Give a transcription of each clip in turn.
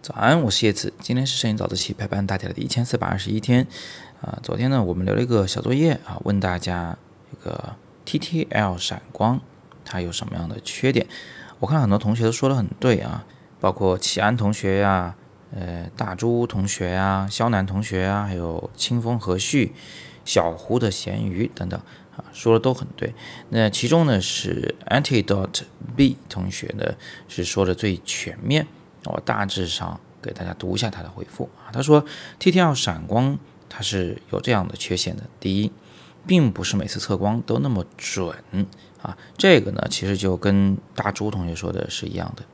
早安，我是叶子，今天是摄影早自习陪伴大家的第一千四百二十一天。啊，昨天呢，我们留了一个小作业啊，问大家这个 TTL 闪光它有什么样的缺点？我看很多同学都说的很对啊，包括启安同学呀，呃，大朱同学呀，肖楠同学啊，还有清风和煦、小胡的咸鱼等等啊，说的都很对。那其中呢，是 antidotb 同学呢是说的最全面。我大致上给大家读一下他的回复啊，他说 TTL 闪光它是有这样的缺陷的。第一，并不是每次测光都那么准啊，这个呢其实就跟大朱同学说的是一样的，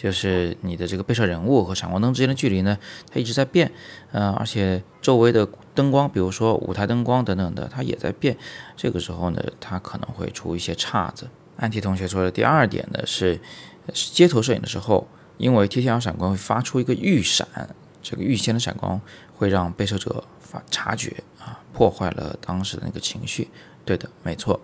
就是你的这个被摄人物和闪光灯之间的距离呢，它一直在变，呃，而且周围的灯光，比如说舞台灯光等等的，它也在变，这个时候呢，它可能会出一些岔子。安提同学说的第二点呢是，街头摄影的时候。因为 TTL 闪光会发出一个预闪，这个预先的闪光会让被摄者发察觉啊，破坏了当时的那个情绪。对的，没错。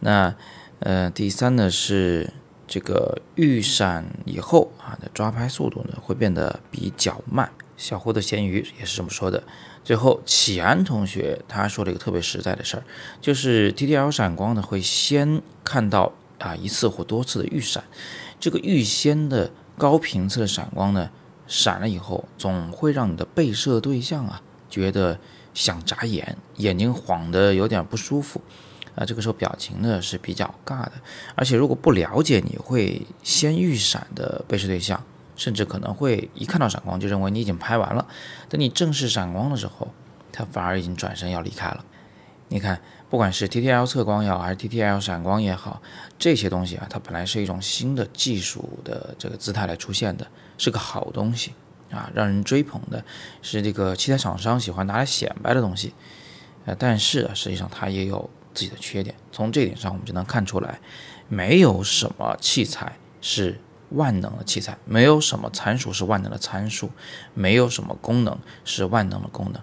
那呃，第三呢是这个预闪以后啊的抓拍速度呢会变得比较慢。小胡的咸鱼也是这么说的。最后，启安同学他说了一个特别实在的事儿，就是 TTL 闪光呢会先看到啊一次或多次的预闪，这个预先的。高频次的闪光呢，闪了以后，总会让你的被摄对象啊觉得想眨眼，眼睛晃得有点不舒服，啊，这个时候表情呢是比较尬的。而且如果不了解你会先预闪的被摄对象，甚至可能会一看到闪光就认为你已经拍完了，等你正式闪光的时候，他反而已经转身要离开了。你看。不管是 TTL 测光也好，还是 TTL 闪光也好，这些东西啊，它本来是一种新的技术的这个姿态来出现的，是个好东西啊，让人追捧的，是这个器材厂商喜欢拿来显摆的东西。呃，但是啊，实际上它也有自己的缺点。从这点上，我们就能看出来，没有什么器材是万能的器材，没有什么参数是万能的参数，没有什么功能是万能的功能。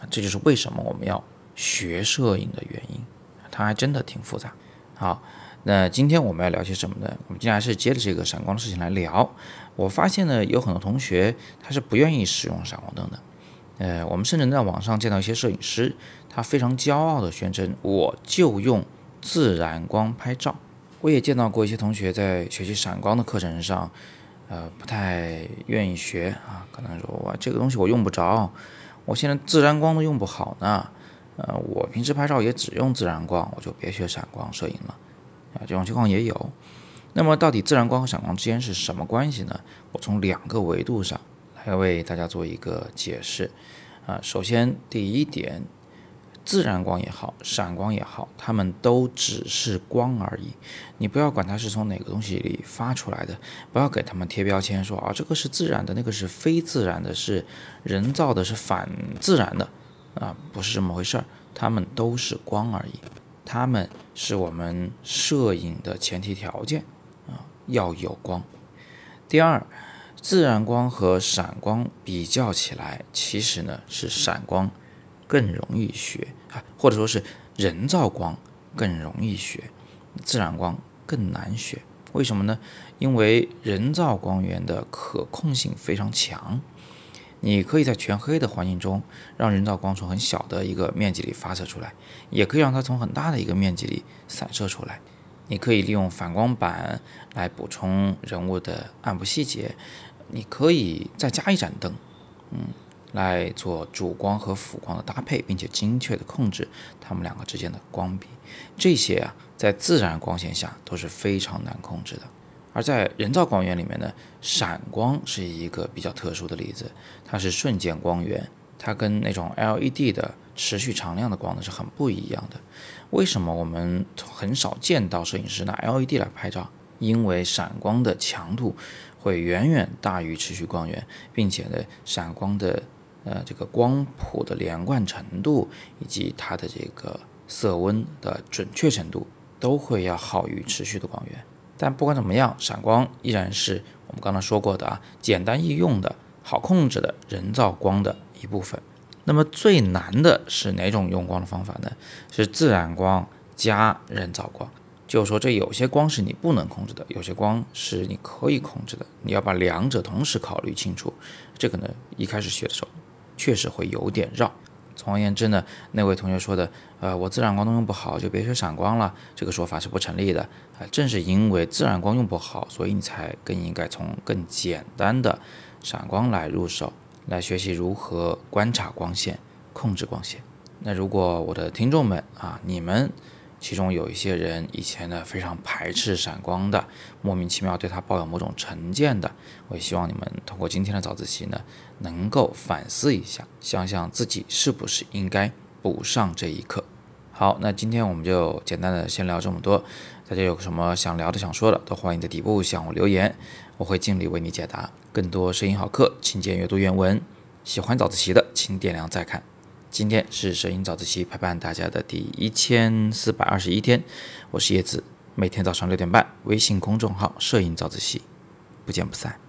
啊，这就是为什么我们要。学摄影的原因，它还真的挺复杂。好，那今天我们要聊些什么呢？我们今天还是接着这个闪光的事情来聊。我发现呢，有很多同学他是不愿意使用闪光灯的。呃，我们甚至在网上见到一些摄影师，他非常骄傲的宣称，我就用自然光拍照。我也见到过一些同学在学习闪光的课程上，呃，不太愿意学啊，可能说我这个东西我用不着，我现在自然光都用不好呢。呃，我平时拍照也只用自然光，我就别学闪光摄影了。啊，这种情况也有。那么，到底自然光和闪光之间是什么关系呢？我从两个维度上来为大家做一个解释。啊，首先第一点，自然光也好，闪光也好，它们都只是光而已。你不要管它是从哪个东西里发出来的，不要给它们贴标签，说啊这个是自然的，那个是非自然的，是人造的，是反自然的。啊，不是这么回事儿，它们都是光而已，它们是我们摄影的前提条件啊，要有光。第二，自然光和闪光比较起来，其实呢是闪光更容易学啊，或者说是人造光更容易学，自然光更难学。为什么呢？因为人造光源的可控性非常强。你可以在全黑的环境中，让人造光从很小的一个面积里发射出来，也可以让它从很大的一个面积里散射出来。你可以利用反光板来补充人物的暗部细节，你可以再加一盏灯，嗯，来做主光和辅光的搭配，并且精确的控制它们两个之间的光比。这些啊，在自然光线下都是非常难控制的。而在人造光源里面呢，闪光是一个比较特殊的例子，它是瞬间光源，它跟那种 LED 的持续常亮的光呢是很不一样的。为什么我们很少见到摄影师拿 LED 来拍照？因为闪光的强度会远远大于持续光源，并且呢，闪光的呃这个光谱的连贯程度以及它的这个色温的准确程度都会要好于持续的光源。但不管怎么样，闪光依然是我们刚才说过的啊，简单易用的好控制的人造光的一部分。那么最难的是哪种用光的方法呢？是自然光加人造光。就是说这有些光是你不能控制的，有些光是你可以控制的，你要把两者同时考虑清楚。这个呢，一开始学的时候确实会有点绕。总而言之呢，那位同学说的，呃，我自然光都用不好，就别学闪光了，这个说法是不成立的。啊，正是因为自然光用不好，所以你才更应该从更简单的闪光来入手，来学习如何观察光线、控制光线。那如果我的听众们啊，你们。其中有一些人以前呢非常排斥闪光的，莫名其妙对他抱有某种成见的。我也希望你们通过今天的早自习呢，能够反思一下，想想自己是不是应该补上这一课。好，那今天我们就简单的先聊这么多。大家有什么想聊的、想说的，都欢迎在底部向我留言，我会尽力为你解答。更多声音好课，请见阅读原文。喜欢早自习的，请点亮再看。今天是摄影早自习陪伴大家的第一千四百二十一天，我是叶子，每天早上六点半，微信公众号“摄影早自习”，不见不散。